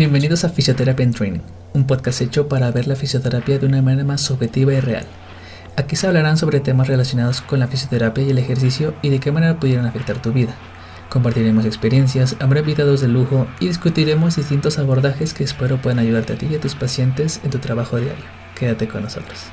Bienvenidos a Fisioterapia en Training, un podcast hecho para ver la fisioterapia de una manera más subjetiva y real. Aquí se hablarán sobre temas relacionados con la fisioterapia y el ejercicio y de qué manera pudieran afectar tu vida. Compartiremos experiencias, habrá invitados de lujo y discutiremos distintos abordajes que espero puedan ayudarte a ti y a tus pacientes en tu trabajo diario. Quédate con nosotros.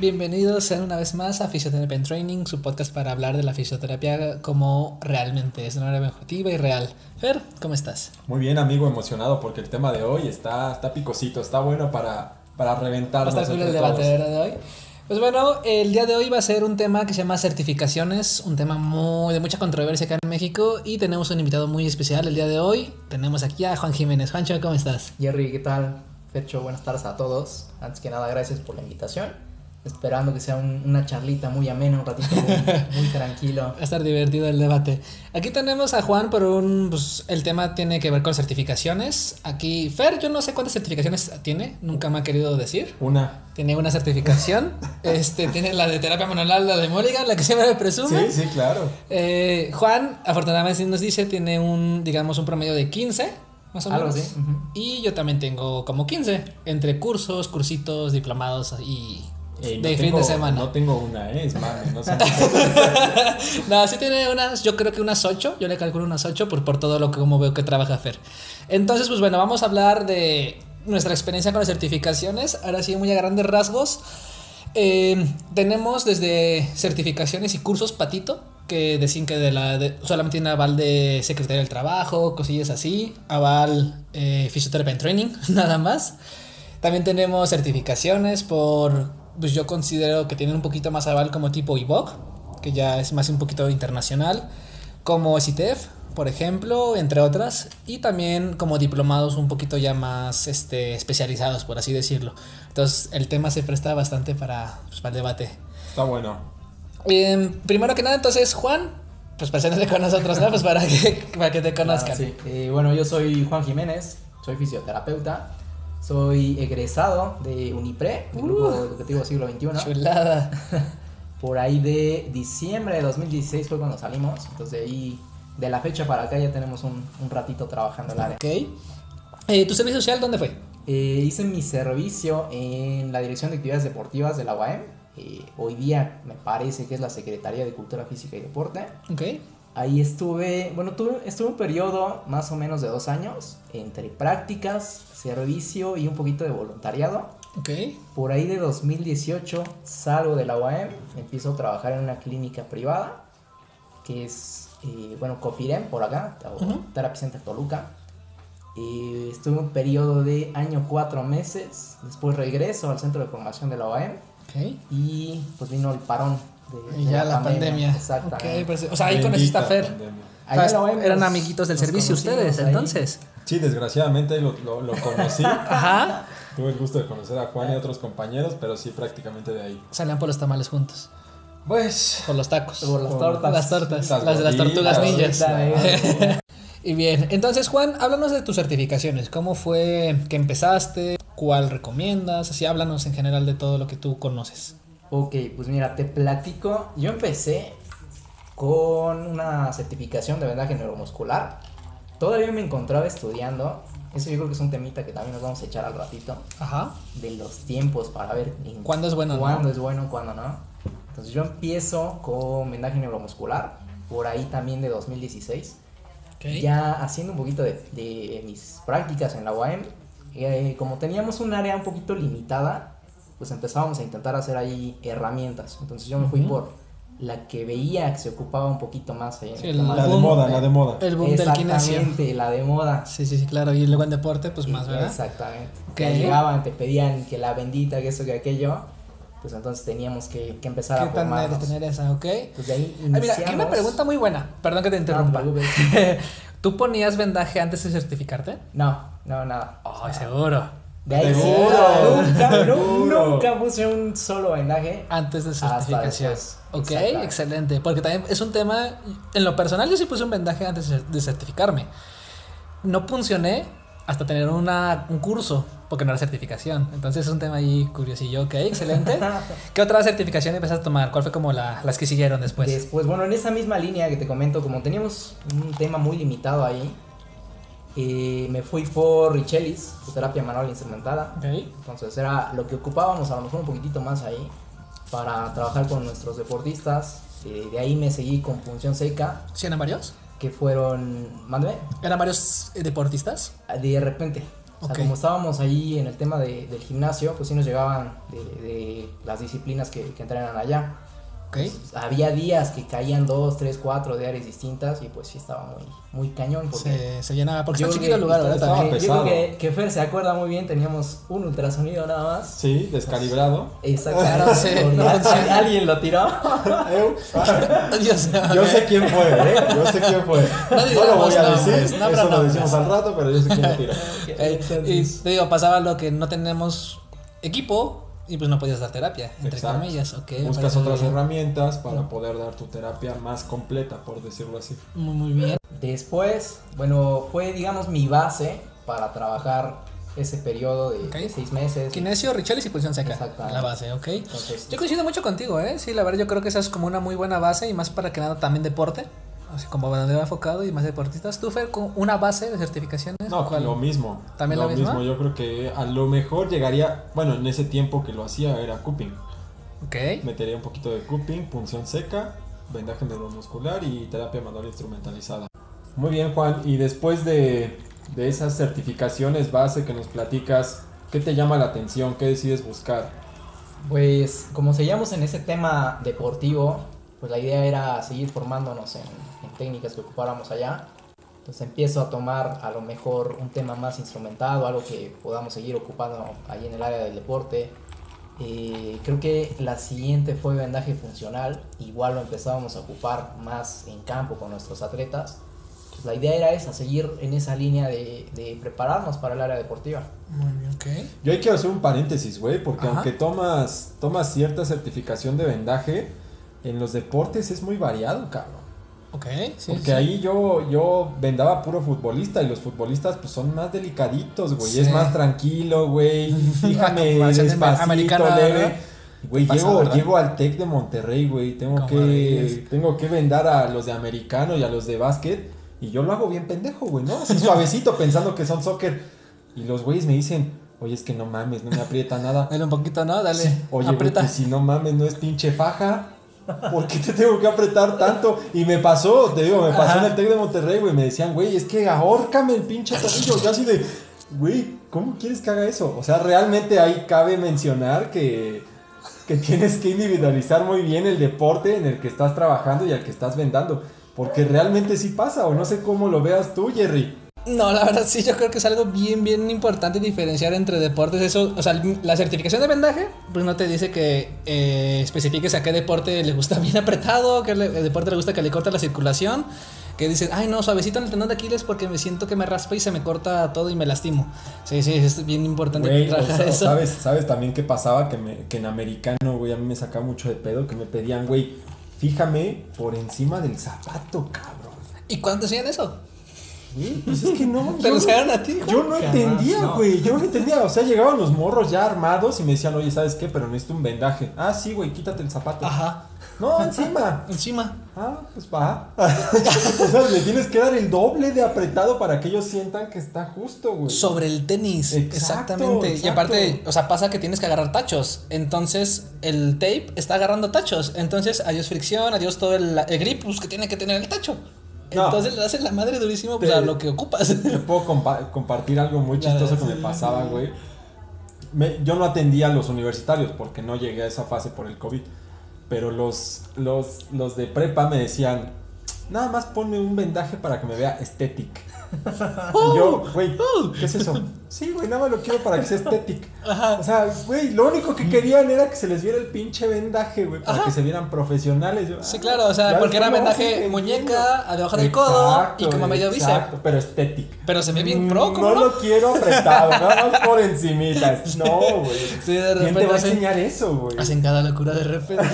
Bienvenidos sean una vez más a Fisioterapia en Training, su podcast para hablar de la fisioterapia como realmente es, de manera objetiva y real. Fer, ¿cómo estás? Muy bien, amigo, emocionado porque el tema de hoy está, está picosito, está bueno para, para reventarnos. ¿Está el debate de hoy? Pues bueno, el día de hoy va a ser un tema que se llama certificaciones, un tema muy de mucha controversia acá en México y tenemos un invitado muy especial el día de hoy. Tenemos aquí a Juan Jiménez. Juancho, ¿cómo estás? Jerry, ¿qué tal? Fecho, buenas tardes a todos. Antes que nada, gracias por la invitación esperando que sea una charlita muy amena, un ratito muy, tranquilo. Va a estar divertido el debate. Aquí tenemos a Juan por un, pues el tema tiene que ver con certificaciones. Aquí, Fer, yo no sé cuántas certificaciones tiene, nunca me ha querido decir. Una. Tiene una certificación, este, tiene la de terapia manual, la de Mulligan, la que siempre me presume. Sí, sí, claro. Eh, Juan, afortunadamente nos dice, tiene un, digamos, un promedio de 15 más o menos. Y yo también tengo como 15, entre cursos, cursitos, diplomados y de fin de semana. No tengo una, ¿eh? es mami, no sé. no, sí tiene unas, yo creo que unas 8, yo le calculo unas 8 por, por todo lo que como veo que trabaja Fer. Entonces, pues bueno, vamos a hablar de nuestra experiencia con las certificaciones, ahora sí muy a grandes rasgos. Eh, tenemos desde certificaciones y cursos patito, que decían que de la, solamente tiene aval de Secretaría del Trabajo, cosillas así, aval eh, Fisioterapia en Training, nada más. También tenemos certificaciones por pues yo considero que tienen un poquito más aval como tipo IVOC, que ya es más un poquito internacional, como SITEF, por ejemplo, entre otras, y también como diplomados un poquito ya más este, especializados, por así decirlo. Entonces el tema se presta bastante para, pues, para el debate. Está bueno. primero que nada, entonces, Juan, pues preséntate con nosotros, ¿no? Pues para que, para que te conozcan. sí. Eh, bueno, yo soy Juan Jiménez, soy fisioterapeuta. Soy egresado de Unipre, del Grupo uh. Educativo Siglo XXI. Chulada. Por ahí de diciembre de 2016 fue cuando salimos. Entonces de ahí, de la fecha para acá ya tenemos un, un ratito trabajando en el área. Ok. Eh, ¿Tu servicio social dónde fue? Eh, hice mi servicio en la Dirección de Actividades Deportivas de la UAM. Eh, hoy día me parece que es la Secretaría de Cultura Física y Deporte. Ok. Ahí estuve, bueno, tuve, estuve un periodo más o menos de dos años entre prácticas, servicio y un poquito de voluntariado. Ok. Por ahí de 2018 salgo de la UAM, empiezo a trabajar en una clínica privada, que es, eh, bueno, Cofirem por acá, Terapia Center Toluca. Eh, estuve un periodo de año cuatro meses, después regreso al centro de formación de la UAM. Okay. Y pues vino el parón y ya la, pandemia. Exactamente. Pues, o sea, ahí conociste a Fer. eran amiguitos del servicio ustedes, entonces. Sí, desgraciadamente lo, lo, conocí. Ajá. Tuve el gusto de conocer a Juan y a otros compañeros, pero sí prácticamente de ahí. Salían por los tamales juntos. Pues. Por los tacos. Por las tortas. Las tortas. Las, de las tortugas ninjas. y bien, entonces Juan, háblanos de tus certificaciones. ¿Cómo fue que empezaste? ¿Cuál recomiendas? Así háblanos en general de todo lo que tú conoces. Ok, pues mira, te platico. Yo empecé con una certificación de vendaje neuromuscular. Todavía me encontraba estudiando. Eso yo creo que es un temita que también nos vamos a echar al ratito. Ajá. De los tiempos para ver cuándo es bueno, cuándo es bueno, cuándo no. Entonces yo empiezo con vendaje neuromuscular, por ahí también de 2016. Okay. Ya haciendo un poquito de, mis prácticas en la UAM, eh, como teníamos un área un poquito limitada, pues empezábamos a intentar hacer ahí herramientas. Entonces yo me fui por la que veía que se ocupaba un poquito más ahí. la, de moda, la de moda. El boom del Exactamente, la de moda. Sí, sí, sí, claro. Y luego en deporte, pues más, ¿verdad? Exactamente. Que llegaban, te pedían que la bendita, que eso, que aquello. Pues entonces teníamos que, que empezar ¿Qué a formarnos. tener esa, ok? Pues de ahí iniciamos. mira, aquí una pregunta muy buena. Perdón que te interrumpa. ¿Tú ponías vendaje antes de certificarte? No, no, nada. Ay, seguro. De ahí nunca, nunca puse un solo vendaje. Antes de certificación. Ok, excelente. Porque también es un tema. En lo personal, yo sí puse un vendaje antes de certificarme. No funcioné hasta tener una, un curso, porque no era certificación. Entonces es un tema ahí curiosillo. Ok, excelente. ¿Qué otra certificación empezaste a tomar? ¿Cuál fue como la, las que siguieron después? Después, bueno, en esa misma línea que te comento, como teníamos un tema muy limitado ahí, eh, me fui por Richelis, terapia manual instrumentada. Okay. Entonces era lo que ocupábamos, a lo mejor un poquitito más ahí, para trabajar con nuestros deportistas. Eh, de ahí me seguí con función seca. ¿Sí eran varios? Que fueron. Mándeme. ¿Eran varios eh, deportistas? De repente. O sea, como estábamos ahí en el tema de, del gimnasio, pues sí nos llegaban de, de las disciplinas que, que entrenan allá. Okay. Pues, había días que caían dos, tres, cuatro de áreas distintas y pues sí estaba muy, muy cañón. Porque se, se llenaba, porque está chiquito el lugar, ¿verdad? Estaba yo creo que, que, Fer se acuerda muy bien, teníamos un ultrasonido nada más. Sí, descalibrado. Exacto. Sí, no, alguien lo tiró. yo sé quién fue, ¿eh? Yo sé quién fue. No, lo voy a decir, no, eso lo decimos al rato, pero yo sé quién lo tiró. y te digo, pasaba lo que no tenemos equipo y pues no podías dar terapia, entre Exacto. comillas. Okay, Buscas otras herramientas para poder dar tu terapia más completa, por decirlo así. Muy, muy bien. Después, bueno, fue digamos mi base para trabajar ese periodo de, okay. de seis meses. Kinesio, Richelis y posición seca. Exactamente. La base, ok. Entonces, yo coincido mucho contigo, ¿eh? Sí, la verdad yo creo que esa es como una muy buena base y más para que nada también deporte. Así como donde va enfocado y más deportistas. ¿Tú, Fer, con una base de certificaciones? No, lo mismo. ¿También lo lo mismo? Yo creo que a lo mejor llegaría, bueno, en ese tiempo que lo hacía era cupping. Ok. Metería un poquito de cupping, punción seca, vendaje neuromuscular y terapia manual instrumentalizada. Muy bien, Juan. Y después de, de esas certificaciones base que nos platicas, ¿qué te llama la atención? ¿Qué decides buscar? Pues como seguíamos en ese tema deportivo, pues la idea era seguir formándonos en, en, técnicas que ocupáramos allá. Entonces empiezo a tomar a lo mejor un tema más instrumentado, algo que podamos seguir ocupando ahí en el área del deporte. Eh, creo que la siguiente fue vendaje funcional, igual lo empezábamos a ocupar más en campo con nuestros atletas. Pues la idea era esa, seguir en esa línea de, de, prepararnos para el área deportiva. Muy bien, ok. Yo hay que hacer un paréntesis, güey, porque Ajá. aunque tomas, tomas cierta certificación de vendaje, en los deportes es muy variado, cabrón. Ok, sí. Porque sí. ahí yo, yo vendaba puro futbolista y los futbolistas pues son más delicaditos, güey. Sí. Es más tranquilo, güey. Fíjame despacito, leve. Güey, llego, llego al TEC de Monterrey, güey. Tengo que, tengo que vendar a los de americano y a los de básquet. Y yo lo hago bien pendejo, güey, ¿no? Así suavecito pensando que son soccer. Y los güeyes me dicen, oye, es que no mames, no me aprieta nada. Dale un poquito, ¿no? Dale. Sí. Oye, aprieta. Güey, pues, si no mames, no es pinche faja. ¿Por qué te tengo que apretar tanto? Y me pasó, te digo, me pasó Ajá. en el TEC de Monterrey, güey. Me decían, güey, es que ahórcame el pinche tobillo. Yo así de, güey, ¿cómo quieres que haga eso? O sea, realmente ahí cabe mencionar que, que tienes que individualizar muy bien el deporte en el que estás trabajando y al que estás vendando. Porque realmente sí pasa, o no sé cómo lo veas tú, Jerry. No, la verdad sí, yo creo que es algo bien, bien importante diferenciar entre deportes. Eso, o sea, la certificación de vendaje, pues no te dice que eh, especifiques a qué deporte le gusta bien apretado, qué le, deporte le gusta que le corta la circulación. Que dices, ay no, suavecito en el tendón de Aquiles porque me siento que me raspa y se me corta todo y me lastimo. Sí, sí, es bien importante güey, trabajar o sea, eso. ¿sabes, ¿Sabes también qué pasaba? Que, me, que en americano, güey, a mí me sacaba mucho de pedo, que me pedían, güey, fíjame por encima del zapato, cabrón. ¿Y cuándo hacían eso? Pues es que no. Te lo enseñaron a ti, Yo no entendía, güey. No. Yo no entendía. O sea, llegaban los morros ya armados y me decían, oye, ¿sabes qué? Pero necesito un vendaje. Ah, sí, güey, quítate el zapato. Ajá. No, encima. encima. Ah, pues va. o sea, le tienes que dar el doble de apretado para que ellos sientan que está justo, güey. Sobre el tenis. Exacto, Exactamente. exacto. Y aparte, o sea, pasa que tienes que agarrar tachos. Entonces, el tape está agarrando tachos. Entonces, adiós fricción, adiós todo el, el grip pues, que tiene que tener el tacho. No. Entonces le haces la madre durísimo pues, te, a lo que ocupas. Te puedo compa compartir algo muy chistoso que me pasaba, güey. Me, yo no atendía a los universitarios porque no llegué a esa fase por el COVID. Pero los, los, los de prepa me decían, nada más ponme un vendaje para que me vea estético. Oh, y yo, güey, oh. ¿qué es eso? Sí, güey, nada más lo quiero para que sea estético. O sea, güey, lo único que querían era que se les viera el pinche vendaje, güey, para Ajá. que se vieran profesionales. Yo, sí, claro, o sea, porque era vendaje muñeca, debajo del codo y como medio bíceps. Exacto, pero estético. Pero se ve bien pro, ¿cómo no? No lo quiero apretado, nada más por encimita. No, güey. Sí, de ¿Quién te va a enseñar eso, güey? Hacen cada locura de repente.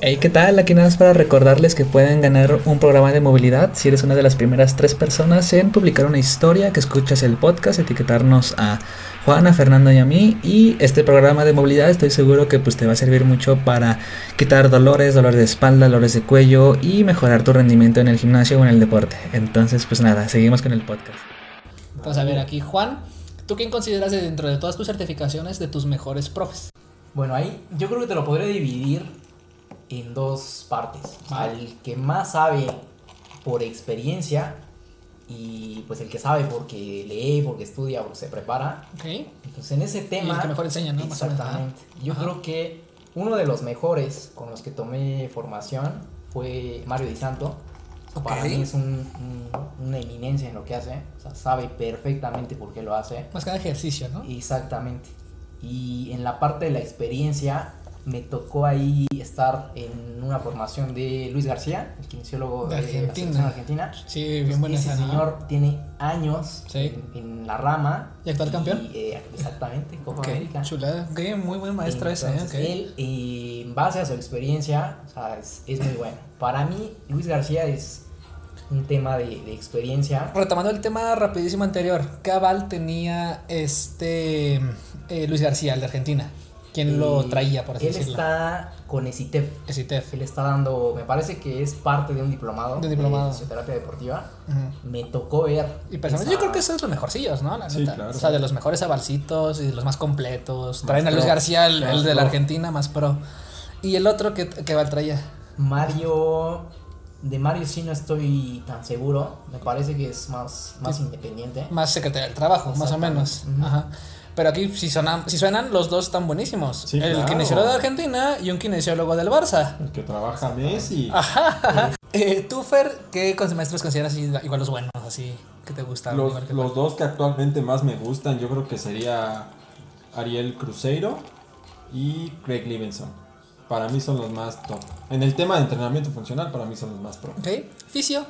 Hey, ¿qué tal? Aquí nada más para recordarles que pueden ganar un programa de movilidad si eres una de las primeras tres personas en publicar una historia, que escuchas el podcast, etiquetarnos a Juana, Fernando y a mí. Y este programa de movilidad estoy seguro que pues te va a servir mucho para quitar dolores, dolores de espalda, dolores de cuello y mejorar tu rendimiento en el gimnasio o en el deporte. Entonces, pues nada, seguimos con el podcast. Entonces, a ver, aquí Juan, ¿tú quién consideras dentro de todas tus certificaciones de tus mejores profes? Bueno, ahí yo creo que te lo podré dividir en dos partes. Al que más sabe por experiencia y pues el que sabe porque lee, porque estudia, porque se prepara. Okay. Entonces en ese tema... el que mejor enseña, ¿no? Exactamente. Yo creo que uno de los mejores con los que tomé formación fue Mario Di Santo. Para mí es un, una eminencia en lo que hace. O sea, sabe perfectamente por qué lo hace. Más que ejercicio, ¿no? Exactamente. Y en la parte de la experiencia, me tocó ahí estar en una formación de Luis García, el kinesiólogo de, Argentina. Argentina. Sí, bien Ese señor tiene años en, la rama. ¿Y actual campeón? Eh, exactamente, Copa América. Chulada, muy buen maestro ese. ¿eh? Él, eh, en base a su experiencia, o sea, es, es, muy bueno. Para mí, Luis García es un tema de, de, experiencia. Retomando el tema rapidísimo anterior, ¿qué aval tenía este Luis García, el de Argentina? ¿Quién lo traía, por así él decirlo? Él está con ECITEF. ECITEF. Él está dando, me parece que es parte de un diplomado. De diplomado. De fisioterapia deportiva. Me tocó ver. Y personalmente yo creo que eso es los mejorcillos, ¿no? La sí, Claro. O sea, de los mejores avalcitos y de los más completos. Traen a Luis García, el, de la Argentina, más pro. ¿Y el otro que, que traía? Mario. De Mario sí no estoy tan seguro. Me parece que es más, más independiente. Más secretario del trabajo, más o menos. Ajá. Pero aquí, si, sonan, si suenan, los dos están buenísimos. el kinesiólogo de Argentina y un kinesiólogo del Barça. El que trabaja Messi. Ajá. eh, tú, Fer, ¿qué maestros consideras igual los buenos? Así, que te gustan? Los, los dos que actualmente más me gustan, yo creo que sería Ariel Cruzeiro y Craig Livingston. Para mí son los más top. En el tema de entrenamiento funcional, para mí son los más pro. Ok. Fisio.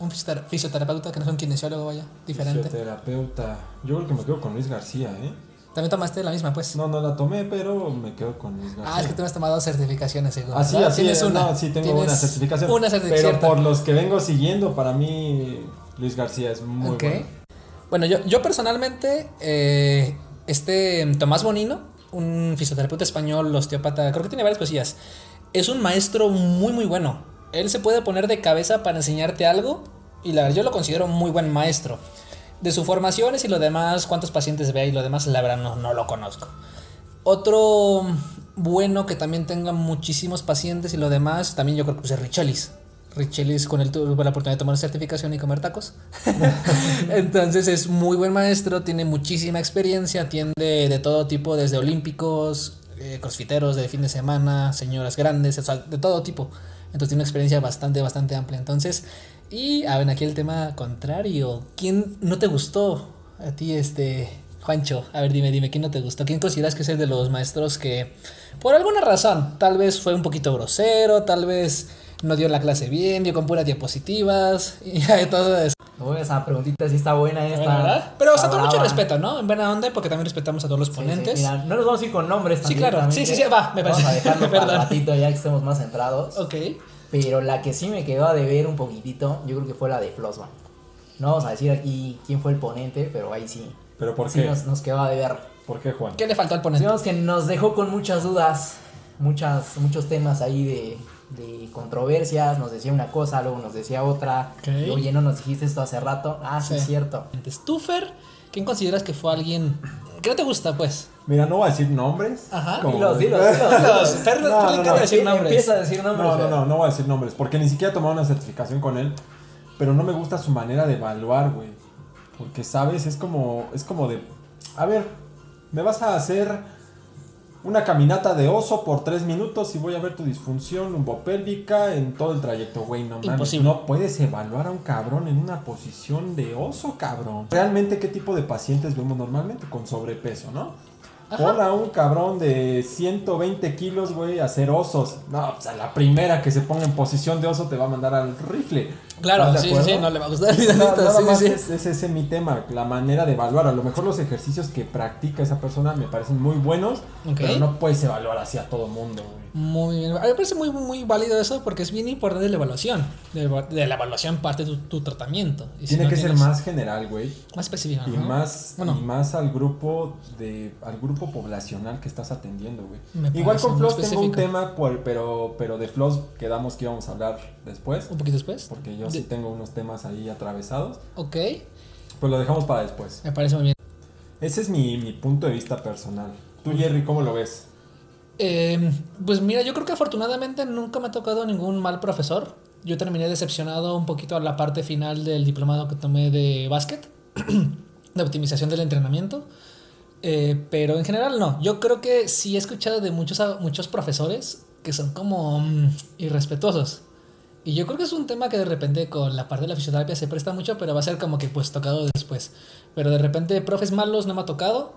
Un fisioterapeuta que no es un kinesiólogo, vaya, diferente. Fisioterapeuta. Yo creo que me quedo con Luis García, ¿eh? ¿También tomaste la misma, pues? No, no la tomé, pero me quedo con Luis García. Ah, es que tú has tomado certificaciones, seguro. Ah, sí, así ¿Tienes una? No, sí, tengo una certificación. Una certificación. Pero por los que vengo siguiendo, para mí, Luis García es muy bueno. Bueno, yo, yo personalmente, eh, este Tomás Bonino, un fisioterapeuta español, osteópata, creo que tiene varias cosillas. Es un maestro muy, muy bueno. Él se puede poner de cabeza para enseñarte algo y la verdad yo lo considero muy buen maestro de sus formaciones y lo demás, cuántos pacientes ve y lo demás, la verdad no, no lo conozco. Otro bueno que también tenga muchísimos pacientes y lo demás, también yo creo que es Richelis. Richelis con él tuve la oportunidad de tomar certificación y comer tacos. Entonces es muy buen maestro, tiene muchísima experiencia, atiende de todo tipo, desde olímpicos, eh, crossfiteros de fin de semana, señoras grandes, de todo tipo. Entonces tiene una experiencia bastante, bastante amplia. Entonces, y a ver, aquí el tema contrario. ¿Quién no te gustó a ti, este, Juancho? A ver, dime, dime, ¿quién no te gustó? ¿Quién consideras que es el de los maestros que, por alguna razón, tal vez fue un poquito grosero, tal vez no dio la clase bien, dio con puras diapositivas y todo eso? esa preguntita sí está buena esta. ¿verdad? Pero, o sea, con mucho respeto, ¿no? En buena onda, porque también respetamos a todos los ponentes. mira, no nos vamos a ir con nombres Sí, claro. Sí, sí, sí, va, me parece. Vamos a dejarlo para ratito ya que estemos más centrados. Ok. Pero la que sí me quedó a deber un poquitito, yo creo que fue la de Flossman. No vamos a decir aquí quién fue el ponente, pero ahí sí. ¿Pero por sí qué? Nos, nos quedó a deber. ¿Por qué, Juan? ¿Qué le faltó al ponente? Digamos que nos dejó con muchas dudas, muchas, muchos temas ahí de, de controversias. Nos decía una cosa, luego nos decía otra. Oye, no nos dijiste esto hace rato. Ah, sí, es cierto. Stufer, ¿quién consideras que fue alguien que no te gusta, pues? Mira, no voy a decir nombres. Ajá. Como... Dilos, dilos, dilos. no, no, no, decir nombres. Empieza a decir nombres. No, no, no, no voy a decir nombres. Porque ni siquiera he tomado una certificación con él. Pero no me gusta su manera de evaluar, güey. Porque, ¿sabes? Es como, es como de... A ver, me vas a hacer una caminata de oso por tres minutos y voy a ver tu disfunción lumbopélvica en todo el trayecto, güey. No mames, no puedes evaluar a un cabrón en una posición de oso, cabrón. Realmente, ¿qué tipo de pacientes vemos normalmente? Con sobrepeso, ¿no? Pon a un cabrón de 120 kilos, güey, a hacer osos. No, pues a la primera que se ponga en posición de oso te va a mandar al rifle. Claro, sí, sí, no le va a gustar. Nada, sí, más sí. Es, es ese mi tema, la manera de evaluar. A lo mejor los ejercicios que practica esa persona me parecen muy buenos, pero no puedes evaluar así a todo mundo, güey. Muy bien. A mí me parece muy, muy válido eso porque es bien importante la evaluación. De, de la evaluación parte tu, tu tratamiento. Y si Tiene no que ser más general, güey. Más específico. Y ¿no? más, Bueno. y más al grupo de al grupo poblacional que estás atendiendo, güey. Igual con Floss tengo un tema, por- pero, pero de Floss quedamos que íbamos a hablar después. Un poquito después. Porque yo De- sí tengo unos temas ahí atravesados. Ok. Pues lo dejamos para después. Me parece muy bien. Ese es mi, mi punto de vista personal. Tú, Jerry, ¿cómo lo ves? Eh, pues mira, yo creo que afortunadamente nunca me ha tocado ningún mal profesor. Yo terminé decepcionado un poquito a la parte final del diplomado que tomé de básquet, de optimización del entrenamiento. Eh, pero en general no. Yo creo que sí he escuchado de muchos, muchos profesores que son como mm, irrespetuosos. Y yo creo que es un tema que de repente con la parte de la fisioterapia se presta mucho, pero va a ser como que pues tocado después. Pero de repente profes malos no me ha tocado,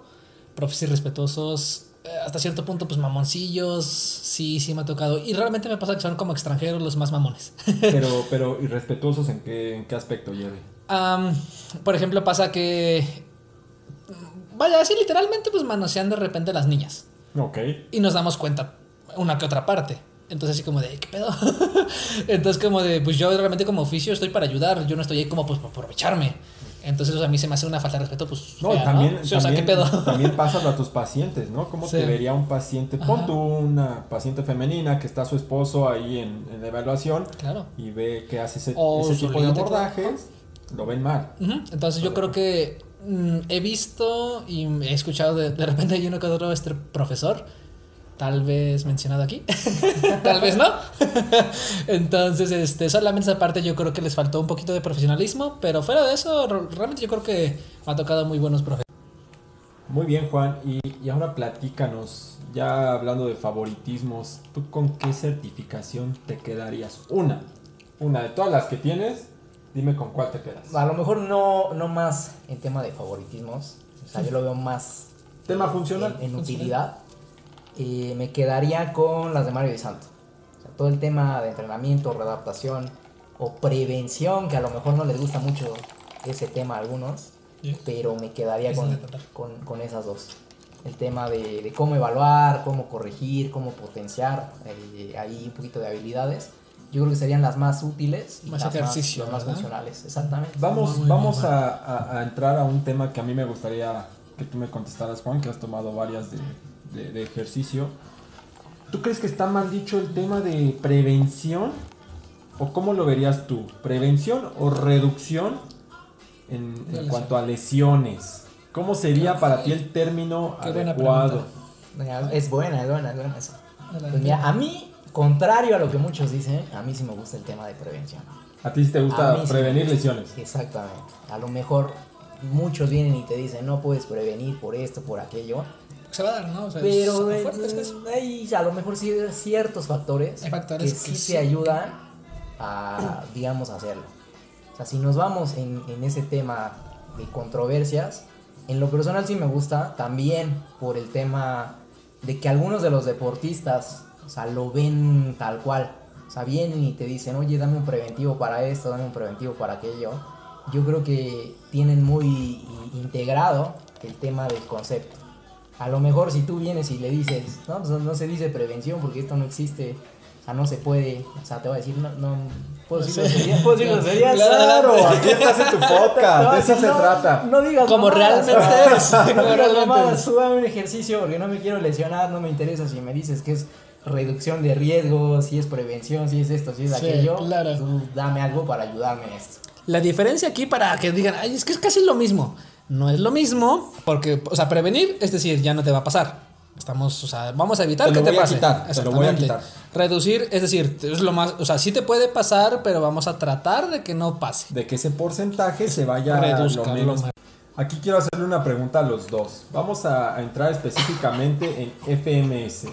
profes irrespetuosos, hasta cierto punto pues mamoncillos, sí, sí me ha tocado. Y realmente me pasa que son como extranjeros los más mamones. Pero, pero irrespetuosos en qué, en qué aspecto, Jerry. Am, por ejemplo, pasa que... Vaya, así literalmente pues manosean de repente las niñas. Ok. Y nos damos cuenta una que otra parte. Entonces así como de, ¿qué pedo? Entonces como de, pues yo realmente como oficio estoy para ayudar, yo no estoy ahí como pues para aprovecharme. Entonces o sea, a mí se me hace una falta de respeto, pues... No, fea, también, Sí, o sea, ¿qué también, también pásalo a tus pacientes, ¿no? ¿Cómo Sí. te vería un paciente? Ajá. Pon tú una paciente femenina que está su esposo ahí en, en evaluación Claro. y ve que hace ese, ese tipo de abordajes, lo ven mal. Ujú, Entonces yo creo que mm, he visto y he escuchado de, de repente hay uno que otro este profesor, tal vez mencionado aquí, tal vez no. Entonces, este, solamente esa parte yo creo que les faltó un poquito de profesionalismo, pero fuera de eso, re- realmente yo creo que me ha tocado muy buenos profesores. Muy bien, Juan. Y, y ahora platícanos, ya hablando de favoritismos, ¿tú con qué certificación te quedarías? Una. Una de todas las que tienes, dime con cuál te quedas. A lo mejor no, no más en tema de favoritismos. O sea, yo lo veo más Tema en- funcional. en, utilidad. Eh, me quedaría con las de Mario Di Santo. O sea, todo el tema de entrenamiento, readaptación o prevención, que a lo mejor no les gusta mucho ese tema a algunos, Sí. pero me quedaría con, con, con esas dos. El tema de, de cómo evaluar, cómo corregir, cómo potenciar eh, ahí un poquito de habilidades. Yo creo que serían las más útiles y Más las ejercicio, más, las más funcionales. Exactamente. Vamos, Muy vamos bien, a, a- a entrar a un tema que a mí me gustaría que tú me contestaras, Juan, que has tomado varias de, de- de ejercicio. ¿Tú crees que está mal dicho el tema de prevención? ¿O cómo lo verías tú? ¿Prevención o reducción en, cuanto a lesiones? ¿Cómo sería para ti el término Qué buena adecuado? Venga, Es buena, es buena, es buena. Pues mira, a mí, contrario a lo que muchos dicen, a mí sí me gusta el tema de prevención. ¿A ti sí te A gusta sí prevenir lesiones? Exactamente. A lo mejor muchos vienen y te dicen, no puedes prevenir por esto, por aquello. Se va a dar, ¿no? O sea, Pero es eh, fuerte, es hay a lo mejor sí ciertos factores, Hay factores que sí que te sí. ayudan a, digamos, hacerlo. O sea, si nos vamos en, en ese tema de controversias, en lo personal sí me gusta, también por el tema de que algunos de los deportistas, o sea, lo ven tal cual. O sea, vienen y te dicen, oye, dame un preventivo para esto, dame un preventivo para aquello. Yo creo que tienen muy integrado el tema del concepto. A lo mejor si tú vienes y le dices, no, pues no se dice prevención porque esto no existe, o sea, no se puede, o sea, te va a decir, no, no, puedo decir groserías, puedo decir groserías. Claro, aquí estás en tu podcast, a de eso decir, se no, trata. No digas Como mamadas, realmente es, No como digas realmente mamadas, tú dame un ejercicio porque no me quiero lesionar, no me interesa si me dices que es reducción de riesgo, si es prevención, si es esto, si es Sí, aquello. claro. Tú dame algo para ayudarme en esto. La diferencia aquí para que digan, ay, es que es casi lo mismo. No es lo mismo, porque, o sea, prevenir, es decir, ya no te va a pasar. Estamos, o sea, vamos a evitar Te que te pase. quitar, te lo voy a quitar. Reducir, es decir, es lo más, o sea, sí te puede pasar, pero vamos a tratar de que no pase. de que ese porcentaje se vaya Reduzca lo menos. Aquí quiero hacerle una pregunta a los dos. Vamos a, a entrar específicamente en FMS.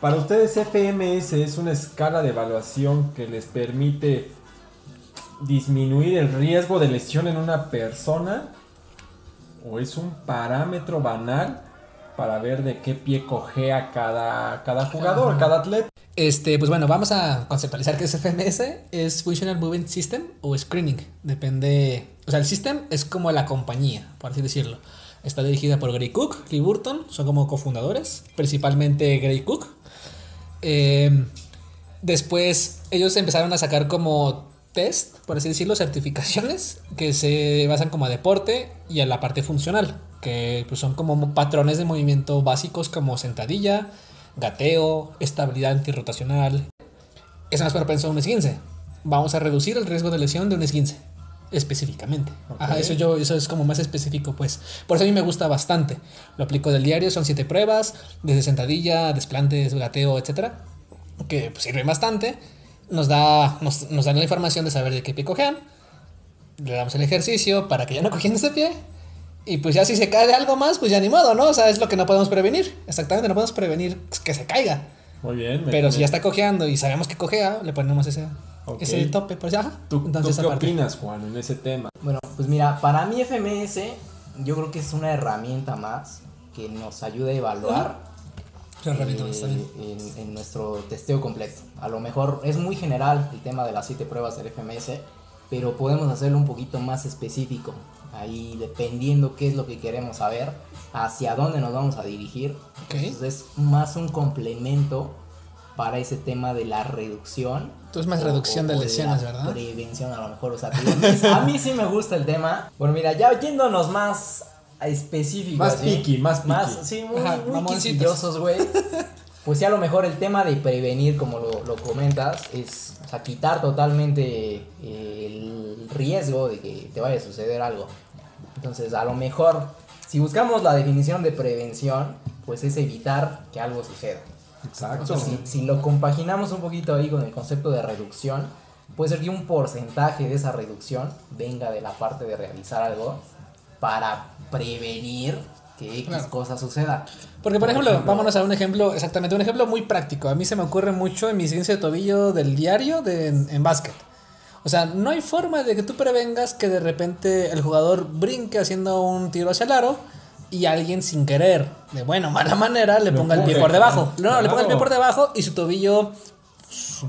Para ustedes FMS es una escala de evaluación que les permite disminuir el riesgo de lesión en una persona o es un parámetro banal para ver de qué pie cojea cada, cada jugador, cada atleta. Este, pues bueno, vamos a conceptualizar qué es FMS. Es Functional Movement System o Screening. Depende. O sea, el system es como la compañía, por así decirlo. Está dirigida por Gray Cook, Lee Burton, son como cofundadores, principalmente Gray Cook. Eh, después ellos empezaron a sacar como test, por así decirlo, certificaciones que se basan como a deporte y a la parte funcional, que pues, son como patrones de movimiento básicos como sentadilla, gateo, estabilidad antirrotacional. Es más propenso a un esguince. Vamos a reducir el riesgo de lesión de un esguince. Específicamente. Ajá, eso yo, eso es como más específico, pues. Por eso a mí me gusta bastante. Lo aplico del diario, son siete pruebas, desde sentadilla, desplantes, gateo, etcétera. Que pues, sirve bastante. Nos da, nos, nos dan la información de saber de qué pie cojean. Le damos el ejercicio para que ya no cogiendo ese pie. Y pues ya si se cae de algo más, pues ya ni modo, ¿no? O sea, es lo que no podemos prevenir. Exactamente, no podemos prevenir que se caiga. Muy bien. Pero si ya está cojeando y sabemos que cojea, le ponemos ese, ese tope. Pues ya. ¿Tú, Entonces, qué opinas, Juan, en ese tema? Bueno, pues mira, para mí FMS yo creo que es una herramienta más que nos ayuda a evaluar eh, en, en, nuestro testeo completo. A lo mejor es muy general el tema de las siete pruebas del FMS, pero podemos hacerlo un poquito más específico ahí dependiendo qué es lo que queremos saber, hacia dónde nos vamos a dirigir. Entonces es más un complemento para ese tema de la reducción. Entonces más reducción de lesiones, ¿verdad? Prevención a lo mejor, o sea, a mí sí me gusta el tema. Bueno, mira, ya yéndonos más específicos. Más piqui, más piqui. Más, sí, muy, muy güey. Pues sí, a lo mejor el tema de prevenir, como lo, lo comentas, es o sea, quitar totalmente eh, el riesgo de que te vaya a suceder algo. Entonces, a lo mejor, si buscamos la definición de prevención, pues es evitar que algo suceda. Exacto. si, lo compaginamos un poquito ahí con el concepto de reducción, puede ser que un porcentaje de esa reducción venga de la parte de realizar algo para prevenir que X cosa suceda. Porque, por, ejemplo, vámonos a un ejemplo, exactamente, un ejemplo muy práctico. A mí se me ocurre mucho en mi ciencia de tobillo del diario de, en, en básquet. O sea, no hay forma de que tú prevengas que de repente el jugador brinque haciendo un tiro hacia el aro y alguien sin querer, de bueno, mala manera, le ponga el pie por debajo. No, le ponga el pie por debajo y su tobillo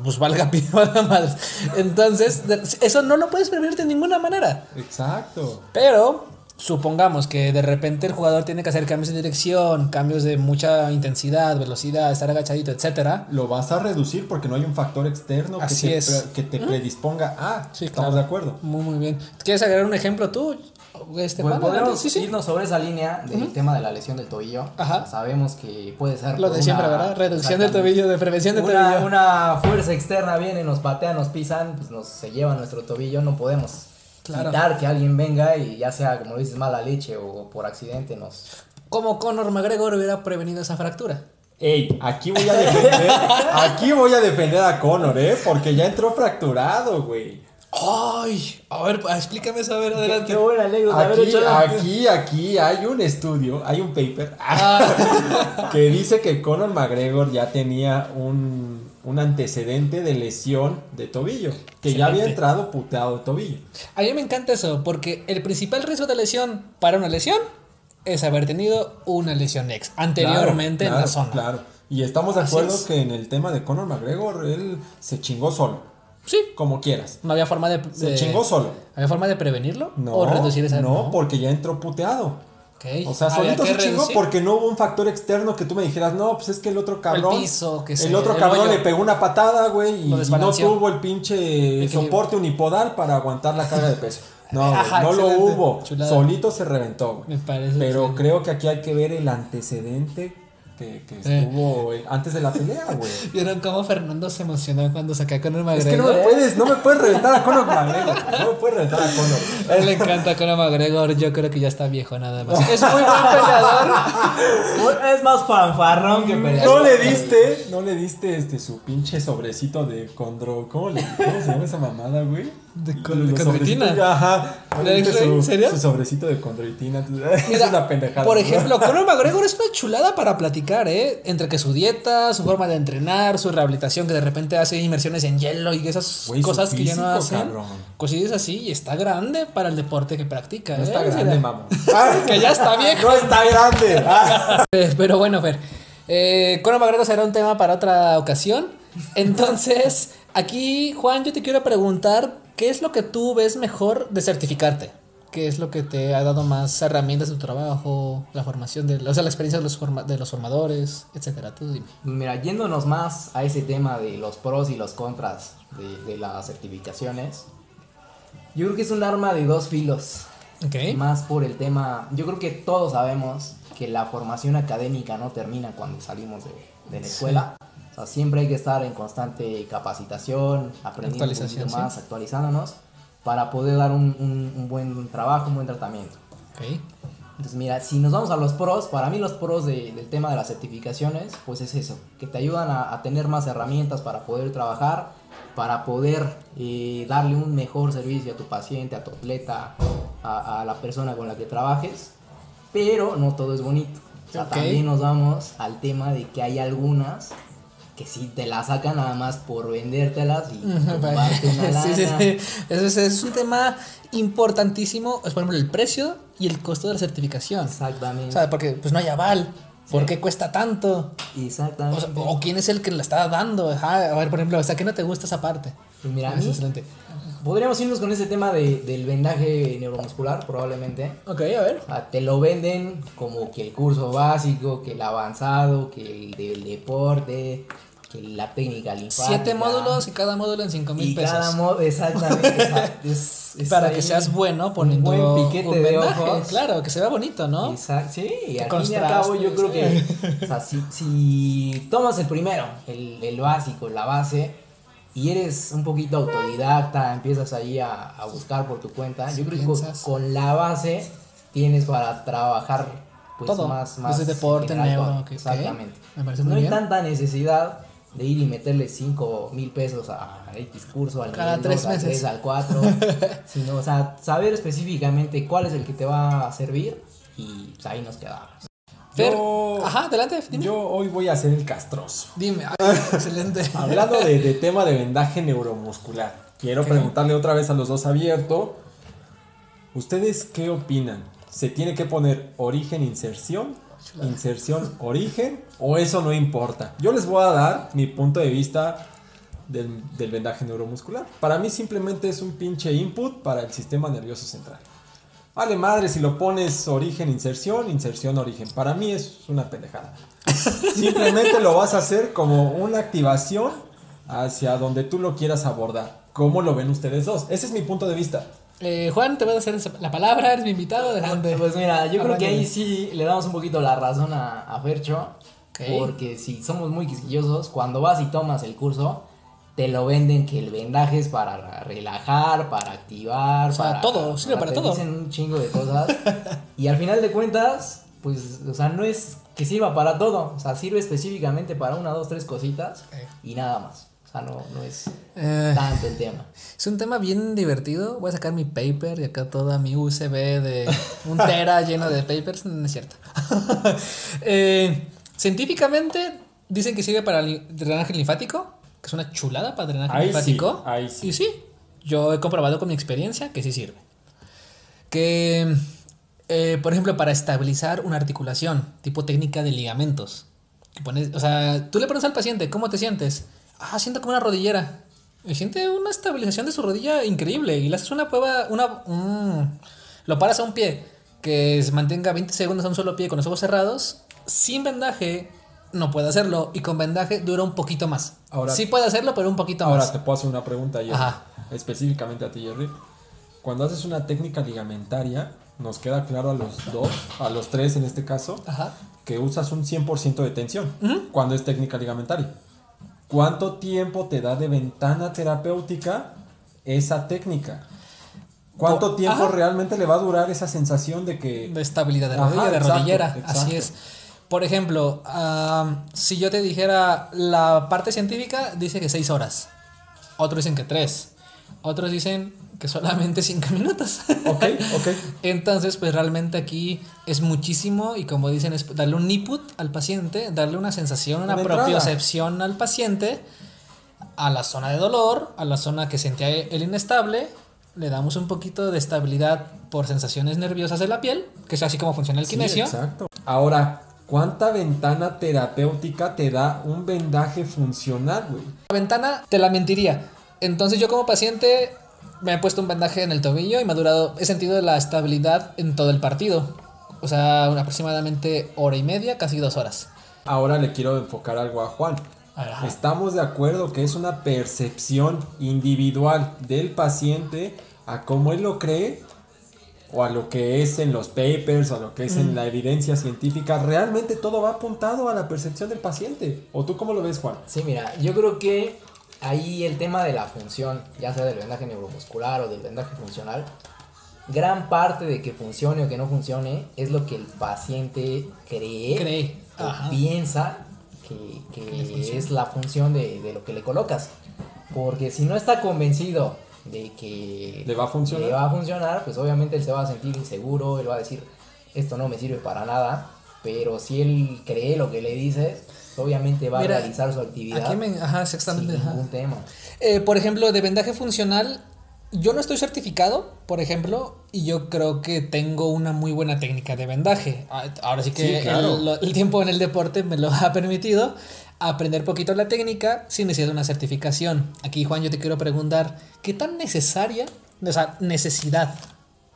pues valga pie madre. Entonces, eso no lo puedes prevenir de ninguna manera. Exacto. Pero supongamos que de repente el jugador tiene que hacer cambios de dirección, cambios de mucha intensidad, velocidad, estar agachadito, etcétera. Lo vas a reducir porque no hay un factor externo que te, que te predisponga a. Sí, estamos de acuerdo. Muy, muy bien. ¿Quieres agregar un ejemplo tú? Este, pues podemos irnos sobre esa línea del tema de la lesión del tobillo. Ajá. Sabemos que puede ser. Lo de siempre, ¿verdad? Reducción del tobillo, de prevención del tobillo. Una fuerza externa viene, nos patea, nos pisan, pues nos se lleva nuestro tobillo, no podemos Claro. que alguien venga y ya sea, como dices, mala leche o por accidente nos... Como Conor McGregor hubiera prevenido esa fractura. Ey, aquí voy a defender, aquí voy a defender a Conor, ¿eh? Porque ya entró fracturado, güey. Ay, a ver, explícame eso, a ver, adelante. Qué, buena Aquí, aquí, aquí hay un estudio, hay un paper ah. que dice que Conor McGregor ya tenía un un antecedente de lesión de tobillo, que ya había entrado puteado de tobillo. A mí me encanta eso, porque el principal riesgo de lesión para una lesión es haber tenido una lesión ex anteriormente en la zona. Claro, y estamos de acuerdo que en el tema de Conor McGregor, él se chingó solo. Sí. Como quieras. No había forma de. Se chingó solo. ¿Había forma de prevenirlo? No. ¿O reducir esa No, porque ya entró puteado. O sea, solito se chingó porque no hubo un factor externo que tú me dijeras, no, pues es que el otro cabrón. El piso, que El otro cabrón le pegó una patada, güey, y, no tuvo el pinche soporte unipodal para aguantar la carga de peso. No, no lo hubo. Solito se reventó, Me parece. Pero creo que aquí hay que ver el antecedente que, estuvo antes de la pelea, güey. ¿Vieron cómo Fernando se emocionó cuando saca a Conor McGregor? Es que no me puedes, no me puedes reventar a Conor McGregor. No me puedes reventar a Conor. A él le encanta a Conor McGregor. Yo creo que ya está viejo nada más. Es muy buen peleador. es más fanfarrón que peleador. No le diste, no le diste este su pinche sobrecito de condro. ¿Cómo, le, cómo se llama esa mamada, güey? De, condroitina. Ajá. ¿En serio? Su sobrecito de condroitina. es una pendejada. Por ejemplo, Conor McGregor es una chulada para platicar, ¿eh? Entre que su dieta, su forma de entrenar, su rehabilitación, que de repente hace inmersiones en hielo y esas cosas que ya no hacen. Cosillas así, y está grande para el deporte que practica. No está ¿eh? grande, mamá. que ya está viejo. No está grande. Pero bueno, Fer. Eh, Conor McGregor será un tema para otra ocasión. Entonces, aquí, Juan, yo te quiero preguntar, ¿qué es lo que tú ves mejor de certificarte? ¿Qué es lo que te ha dado más herramientas de tu trabajo, la formación, de, o sea, la experiencia de los, de los formadores, etcétera? Tú dime. Mira, yéndonos más a ese tema de los pros y los contras de, de las certificaciones, yo creo que es un arma de dos filos. Okay. Más por el tema, yo creo que todos sabemos que la formación académica no termina cuando salimos de, de la escuela. O sea, siempre hay que estar en constante capacitación, aprendiendo un poquito más, actualizándonos para poder dar un, un, buen trabajo, un buen tratamiento. Okay. Entonces, mira, si nos vamos a los pros, para mí los pros de, del tema de las certificaciones, pues es eso, que te ayudan a, a tener más herramientas para poder trabajar, para poder eh, darle un mejor servicio a tu paciente, a tu atleta, a, a, la persona con la que trabajes, pero no todo es bonito. O sea, okay. también nos vamos al tema de que hay algunas que si te la sacan nada más por vendértelas y tumbarte una lana. Sí, sí, sí. Eso es, es, un tema importantísimo, es por ejemplo el precio y el costo de la certificación. Exactamente. O sea, porque pues no hay aval. ¿Por qué cuesta tanto? Exactamente. O, sea, o, quién es el que la está dando. Ajá, a ver, por ejemplo, o sea, ¿qué no te gusta esa parte? Pues mira, es excelente. Podríamos irnos con ese tema de, del vendaje neuromuscular, probablemente. Ok, a ver. O sea, te lo venden como que el curso básico, que el avanzado, que el del deporte, la técnica linfática. Siete módulos y cada módulo en cinco mil pesos. Cada módulo, exactamente. es, es Para que seas bueno poniendo un buen piquete un de ojos. Claro, que se vea bonito, ¿no? Exacto. Sí, y al fin y al cabo yo creo que, o sea, si, si tomas el primero, el, el básico, la base, y eres un poquito autodidacta, empiezas ahí a, a buscar por tu cuenta, Si yo creo piensas. que con, la base tienes para trabajar pues Todo, más, más desde deporte, ok. Exactamente. Me parece no muy hay bien. tanta necesidad de ir y meterle 5 mil pesos a X curso, al Cada nivel tres dos, al meses. tres, al 4, sino, o sea, saber específicamente cuál es el que te va a servir y pues, ahí nos quedamos. Fer, Yo- ajá, adelante, dime. Yo hoy voy a ser el castroso. Dime, ay, excelente. Hablando de, de tema de vendaje neuromuscular, quiero preguntarle otra vez a los dos abierto. ¿Ustedes qué opinan? ¿Se tiene que poner origen inserción? ¿Inserción origen? ¿O eso no importa? Yo les voy a dar mi punto de vista del, del vendaje neuromuscular. Para mí simplemente es un pinche input para el sistema nervioso central. Vale madre si lo pones origen, inserción, inserción, origen. Para mí es una pendejada. Simplemente lo vas a hacer como una activación hacia donde tú lo quieras abordar. ¿Cómo lo ven ustedes dos? Ese es mi punto de vista. Eh, Juan, te voy a hacer la palabra, eres mi invitado, adelante. Pues mira, yo creo que ahí sí le damos un poquito la razón a, a Fercho. Porque si somos muy quisquillosos, cuando vas y tomas el curso, te lo venden que el vendaje es para relajar, para activar, O sea, para todo, sirve para todo. dicen un chingo de cosas. y al final de cuentas, pues, o sea, no es que sirva para todo. O sea, sirve específicamente para una, dos, tres cositas y nada más. O sea, no, no es Eh, tanto el tema. es un tema bien divertido. Voy a sacar mi paper y acá toda mi USB de un tera lleno de papers. No es cierto. Eh, científicamente dicen que sirve para el drenaje linfático, que es una chulada para drenaje Ahí sí, linfático. ahí sí. Y sí, yo he comprobado con mi experiencia que sí sirve. Que, eh, por ejemplo, para estabilizar una articulación, tipo técnica de ligamentos. Que pones, o sea, tú le pones al paciente, ¿cómo te sientes? Ah, siento como una rodillera. Y siente una estabilización de su rodilla increíble. Y le haces una prueba, una, mm, lo paras a un pie, que se mantenga 20 segundos a un solo pie con los ojos cerrados, sin vendaje, no puede hacerlo. Y con vendaje dura un poquito más. Ahora- sí puede hacerlo, pero un poquito Ahora más. te puedo hacer una pregunta, Jerry. Ajá. Específicamente a ti, Jerry. Cuando haces una técnica ligamentaria, nos queda claro a los dos, a los tres en este caso, Ajá. que usas un 100% de tensión cuando es técnica ligamentaria. ¿Cuánto tiempo te da de ventana terapéutica esa técnica? ¿Cuánto Po- tiempo Ajá. realmente le va a durar esa sensación de que... De estabilidad de Ajá, rodilla, de exacto, rodillera. exacto. Así es. Por ejemplo, si yo te dijera la parte científica dice que 6 horas. Otros dicen que 3. Otros dicen que solamente 5 minutos. Ok, ok. Entonces, pues realmente aquí es muchísimo y como dicen, es darle un input al paciente, darle una sensación, una Una propiocepción al paciente, a la zona de dolor, a la zona que sentía el inestable, le damos un poquito de estabilidad por sensaciones nerviosas de la piel, que es así como funciona el Sí, kinesio. exacto. Ahora, ¿Cuánta ventana terapéutica te da un vendaje funcional, güey? La ventana te la mentiría. Entonces yo como paciente me he puesto un vendaje en el tobillo y me ha durado, he sentido la estabilidad en todo el partido. O sea, aproximadamente hora y media, casi dos horas. Ahora le quiero enfocar algo a Juan. Estamos de acuerdo que es una percepción individual del paciente a cómo él lo cree o a lo que es en los papers o a lo que es en la evidencia científica, realmente todo va apuntado a la percepción del paciente. ¿O tú cómo lo ves, Juan? Sí, mira, yo creo que ahí el tema de la función, ya sea del vendaje neuromuscular o del vendaje funcional, gran parte de que funcione o que no funcione es lo que el paciente cree, o piensa que, es la función de, de, lo que le colocas. Porque si no está convencido de que le va a funcionar, le va a funcionar pues obviamente él se va a sentir inseguro, él va a decir, esto no me sirve para nada, pero si él cree lo que le dices, obviamente va a realizar su actividad. ajá, exactamente. Sin ningún tema. Eh, por ejemplo, de vendaje funcional, yo no estoy certificado, por ejemplo, y yo creo que tengo una muy buena técnica de vendaje. Ah, ahora sí que el, tiempo en el deporte me lo ha permitido aprender poquito la técnica sin necesidad de una certificación. Aquí, Juan, yo te quiero preguntar, ¿qué tan necesaria, esa necesidad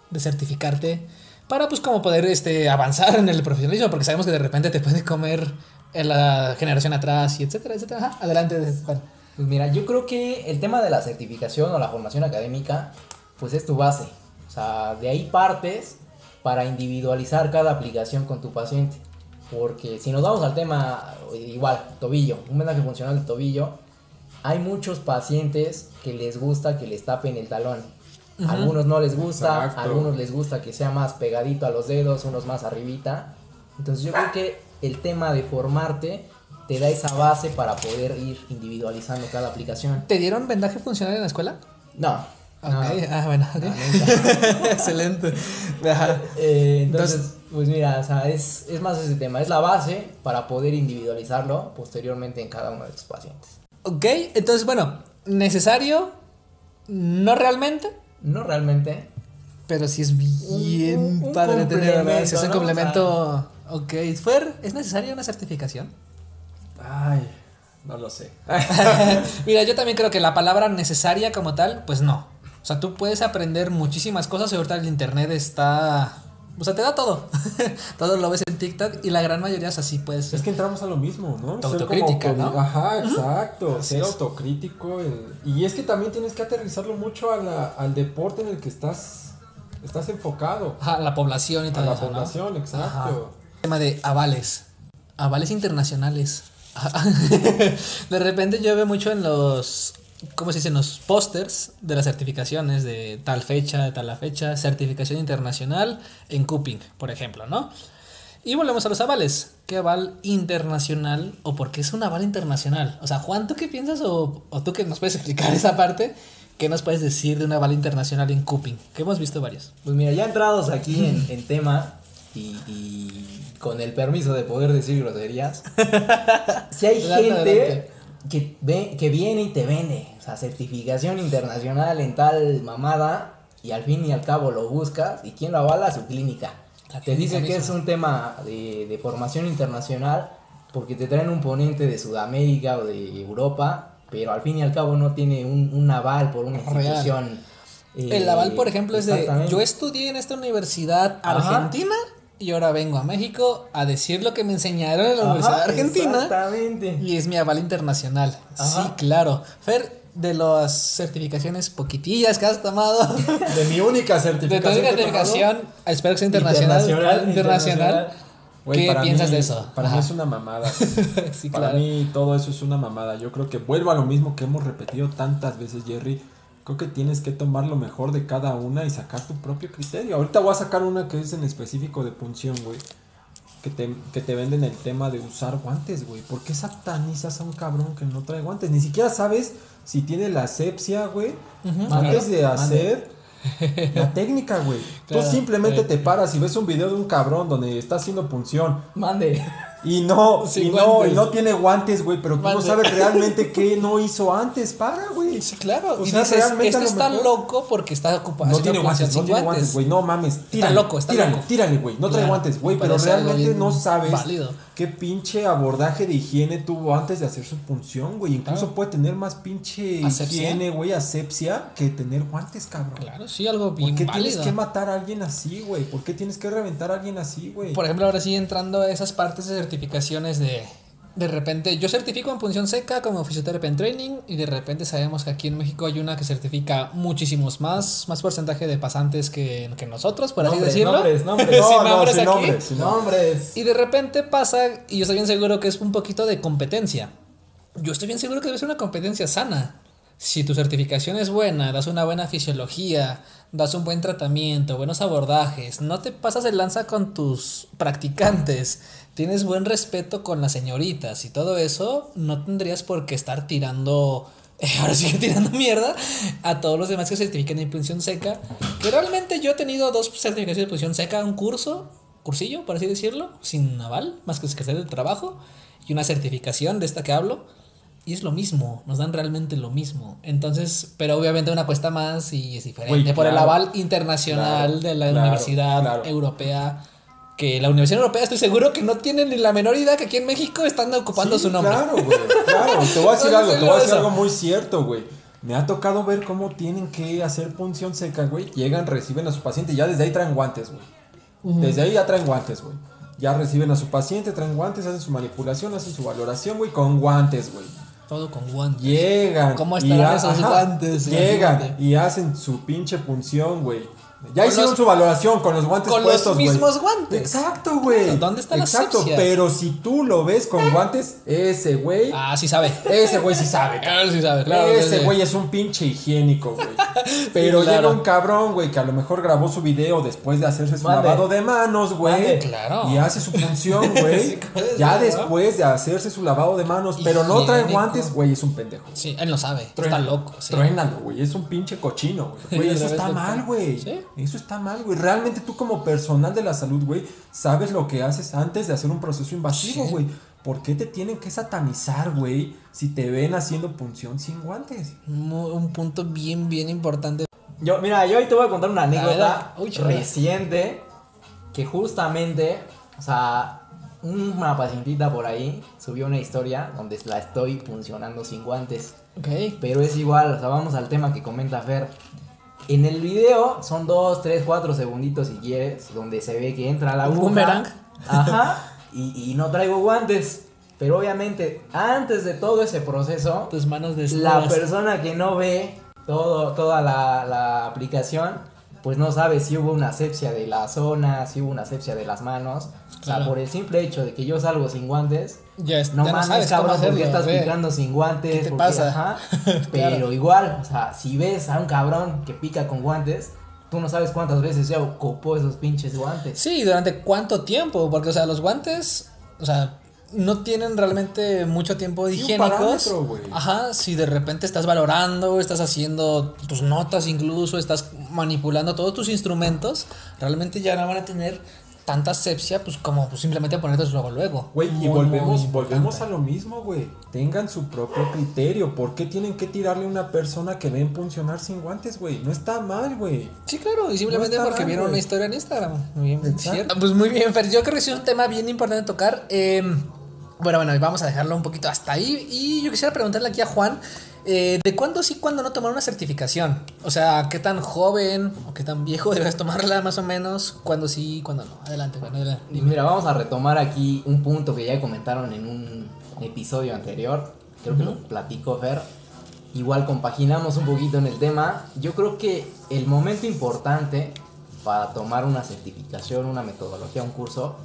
de certificarte para, pues, como poder este, avanzar en el profesionalismo? Porque sabemos que de repente te puede comer en la generación atrás y etcétera, etcétera. adelante, Juan. Pues mira, yo creo que el tema de la certificación o la formación académica, pues es tu base. O sea, de ahí partes para individualizar cada aplicación con tu paciente. Porque si nos vamos al tema, igual, tobillo, un vendaje funcional de tobillo, hay muchos pacientes que les gusta que les tapen el talón. Algunos no les gusta, algunos les gusta que sea más pegadito a los dedos, unos más arribita. Entonces yo creo que el tema de formarte te da esa base para poder ir individualizando cada aplicación. ¿Te dieron vendaje funcional en la escuela? No. ah, bueno, Excelente. Eh, entonces, pues mira, o sea, es, es más ese tema, es la base para poder individualizarlo posteriormente en cada uno de tus pacientes. Ok, entonces, bueno, necesario, no realmente. No realmente. Pero sí es bien padre tener, si es un complemento. Ok, Fer, ¿es necesaria una certificación? Ay, no lo sé. Mira, yo también creo que la palabra necesaria como tal, pues no. O sea, tú puedes aprender muchísimas cosas y ahorita el internet está... O sea, te da todo. todo lo ves en TikTok y la gran mayoría es así, pues. Es que entramos a lo mismo, ¿no? Autocrítica, ¿no? Ajá, exacto. ser autocrítico. Y es que también tienes que aterrizarlo mucho al deporte en el que estás, estás enfocado. Ajá, la población y todo a la población, exacto. Tema de avales. Avales internacionales. de repente yo veo mucho en los, ¿cómo se dice? En los pósters de las certificaciones de tal fecha, de tal fecha, certificación internacional en Cooping, por ejemplo, ¿no? Y volvemos a los avales. ¿Qué aval internacional o por qué es un aval internacional? O sea, Juan, ¿tú qué piensas o, tú que nos puedes explicar esa parte? ¿Qué nos puedes decir de un aval internacional en Cooping? Que hemos visto varios. Pues mira, ya entrados aquí en tema y con el permiso de poder decir groserías, si hay gente que, ve, que viene y te vende, o sea, certificación internacional en tal mamada, y al fin y al cabo lo buscas, ¿y quién lo avala? Su clínica. te dice que es un tema de, de formación internacional porque te traen un ponente de Sudamérica o de Europa, pero al fin y al cabo no tiene un, un aval por una institución. el aval, por ejemplo, es de yo estudié en esta universidad argentina y ahora vengo a México a decir lo que me enseñaron en la Universidad de Argentina. Exactamente. Y es mi aval internacional. Sí, claro. Fer, de las certificaciones poquitillas que has tomado. De mi única certificación. De tu única certificación, espero que sea internacional. Internacional. ¿Qué piensas de eso? Para mí es una mamada. sí, para mí todo eso es una mamada. Yo creo que vuelvo a lo mismo que hemos repetido tantas veces, Jerry creo que tienes que tomar lo mejor de cada una y sacar tu propio criterio. Ahorita voy a sacar una que es en específico de punción, güey. Que te, que te venden el tema de usar guantes, güey. ¿Por qué satanizas a un cabrón que no trae guantes? Ni siquiera sabes si tiene la asepsia, güey. Antes de hacer la técnica, güey. Tú simplemente te paras y ves un video de un cabrón donde está haciendo punción. Mande. Y no, y no, y no tiene guantes, güey, pero tú no Guantes. sabes realmente qué no hizo antes. Para, güey. Sí, claro. O sea, dices, realmente este está mejor- loco porque está ocupado. No tiene guantes, no tiene guantes, güey. No mames, tírale. loco, está tírale, loco. Tírale, güey. No trae Claro, guantes, güey. Pero realmente no sabes válido. qué pinche abordaje de higiene tuvo antes de hacer su punción, güey. Incluso Claro. puede tener más pinche Asepsia. higiene, güey, asepsia, que tener guantes, cabrón. Claro, sí, algo ¿Por bien qué válido. tienes que matar a alguien así, güey? ¿Por qué tienes que reventar a alguien así, güey? Por ejemplo, ahora sí entrando a esas partes de certificaciones de de repente yo certifico en punción seca como fisioterapia en training y de repente sabemos que aquí en México hay una que certifica muchísimos más más porcentaje de pasantes que, que nosotros, por así decirlo. nombres, nombres. Sin No, no, nombres sin aquí. nombres, sin Nombres. Y de repente pasa, y yo estoy bien seguro que es un poquito de competencia. Yo estoy bien seguro que debe ser una competencia sana. Si tu certificación es buena, das una buena fisiología, das un buen tratamiento, buenos abordajes, no te pasas el lanza con tus practicantes, tienes buen respeto con las señoritas y todo eso, no tendrías por qué estar tirando, ahora sí que tirando mierda a todos los demás que certifican en punción seca. Que realmente yo he tenido dos certificaciones de punción seca, un curso, cursillo, por así decirlo, sin aval, más que secretario de trabajo, y una certificación de esta que hablo. Y es lo mismo, nos dan realmente lo mismo. Entonces, pero obviamente una cuesta más y es diferente. Por el aval internacional Claro, de la claro, Universidad. Europea. Que la Universidad Europea estoy seguro que no tienen ni la menor idea que aquí en México están ocupando Sí, su nombre. Claro, güey. Claro, te voy a decir algo, te voy a decir algo muy cierto, güey. Me ha tocado ver cómo tienen que hacer punción seca, güey. Llegan, reciben a su paciente y ya desde ahí traen guantes, güey. Desde ahí ya traen guantes, güey. Ya reciben a su paciente, traen guantes, hacen su manipulación, hacen su valoración, güey, con guantes, güey. Todo con guantes. Llegan. ¿Cómo y estarán ha- esos ajá, guantes? Llegan Imagínate. y hacen su pinche punción, güey. Ya hicieron los- su valoración con los guantes con los puestos, güey. mismos guantes. Exacto, güey. Claro, ¿dónde está la Exacto, pero si tú lo ves con guantes, ese güey, Ah, sí sabe. ese güey sí sabe. Claro, sí sabe, claro. Ese sí, sí. güey es un pinche higiénico, güey. Pero claro. llega un cabrón, güey, que a lo mejor grabó su video después de hacerse su Mande. lavado de manos, güey. Claro. Y hace su función, güey. Sí, ya después de hacerse su lavado de manos, pero no trae guantes, güey, es un pendejo. Sí, él lo sabe. Está loco. Sí. Truénalo, güey. Es un pinche cochino, güey. Eso está mal, güey. ¿sí? Eso está mal, güey. Realmente tú como personal de la salud, güey, sabes lo que haces antes de hacer un proceso invasivo, güey. ¿Por qué te tienen que satanizar, güey, si te ven haciendo punción sin guantes? Un punto bien, bien importante. Yo, mira, yo hoy te voy a contar una anécdota. Uy, reciente que justamente, o sea, una pacientita por ahí subió una historia donde la estoy funcionando sin guantes. Ok. Pero es igual, o sea, vamos al tema que comenta Fer. En el video son 2, 3, 4 segunditos si quieres, donde se ve que entra la aguja. boomerang. Ajá. Y, y no traigo guantes. Pero obviamente, antes de todo ese proceso, Tus manos la persona que no ve todo, toda la, la aplicación, pues no sabe si hubo una asepsia de la zona, si hubo una asepsia de las manos. O sea, por el simple hecho de que yo salgo sin guantes, Ya, es- no ya mames, sabes cabrón, ¿por qué hacerlo, estás picando sin guantes? ¿Qué te ¿Por pasa? Ajá. Pero igual, o sea, si ves a un cabrón que pica con guantes, tú no sabes cuántas veces ya ocupó esos pinches guantes. Sí, durante cuánto tiempo, porque, o sea, los guantes, o sea, no tienen realmente mucho tiempo un higiénicos. Ajá, si de repente estás valorando, estás haciendo tus notas incluso, estás manipulando todos tus instrumentos, realmente ya no van a tener tanta asepsia, pues como pues, simplemente ponerte luego luego. Güey, y volvemos, muy volvemos a lo mismo, güey. Tengan su propio criterio. ¿Por qué tienen que tirarle a una persona que ven funcionar sin guantes, güey? No está mal, güey. Sí, claro, y simplemente porque mal, vieron una historia en Instagram. Muy bien, cierto. Pues muy bien, Fer. Yo creo que es un tema bien importante de tocar. Eh, bueno, bueno, vamos a dejarlo un poquito hasta ahí. Y yo quisiera preguntarle aquí a Juan. eh, ¿De cuándo sí, cuándo no tomar una certificación? O sea, ¿qué tan joven o qué tan viejo debes tomarla más o menos? ¿Cuándo sí, cuándo no? Adelante, bueno, adelante. Mira, vamos a retomar aquí un punto que ya comentaron en un episodio anterior. Creo que lo platicó Fer. Igual compaginamos un poquito en el tema. Yo creo que el momento importante para tomar una certificación, una metodología, un curso,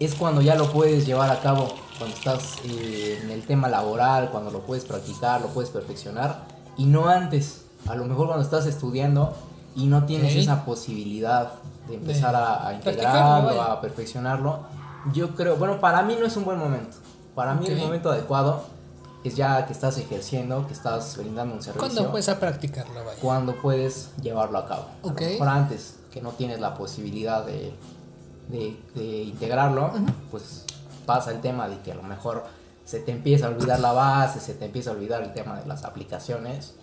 es cuando ya lo puedes llevar a cabo, cuando estás eh, en el tema laboral, cuando lo puedes practicar, lo puedes perfeccionar, y no antes. A lo mejor cuando estás estudiando y no tienes esa posibilidad de empezar a, a integrarlo, a perfeccionarlo, yo creo, bueno, para mí no es un buen momento. Para mí el momento adecuado es ya que estás ejerciendo, que estás brindando un servicio ¿Cuándo puedes a practicarlo, vaya? cuando puedes llevarlo a cabo. A lo Ok. mejor antes, que no tienes la posibilidad de, de, de integrarlo, pues pasa el tema de que a lo mejor se te empieza a olvidar la base, se te empieza a olvidar el tema de las aplicaciones.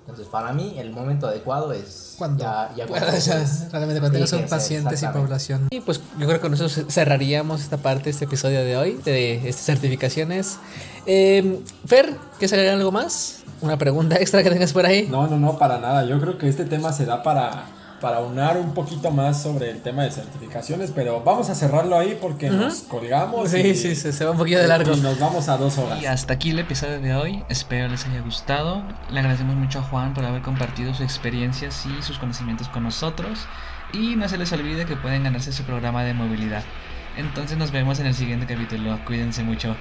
Entonces, para mí, el momento adecuado es cuando ya, ya cuando puedas, ya, realmente cuando ejercer, pacientes y población. Y pues yo creo que con eso cerraríamos esta parte, este episodio de hoy, de estas certificaciones. Eh, Fer, ¿quieres agregar algo más? ¿Una pregunta extra que tengas por ahí? No, no, no, para nada. Yo creo que este tema se da para, para unar un poquito más sobre el tema de certificaciones, pero vamos a cerrarlo ahí porque nos colgamos. Sí, y- sí, sí, se va un poquito de largo. Y nos vamos a dos horas. Y hasta aquí el episodio de hoy, espero les haya gustado. Le agradecemos mucho a Juan por haber compartido sus experiencias y sus conocimientos con nosotros. Y no se les olvide que pueden ganarse su programa de movilidad. Entonces nos vemos en el siguiente capítulo. Cuídense mucho.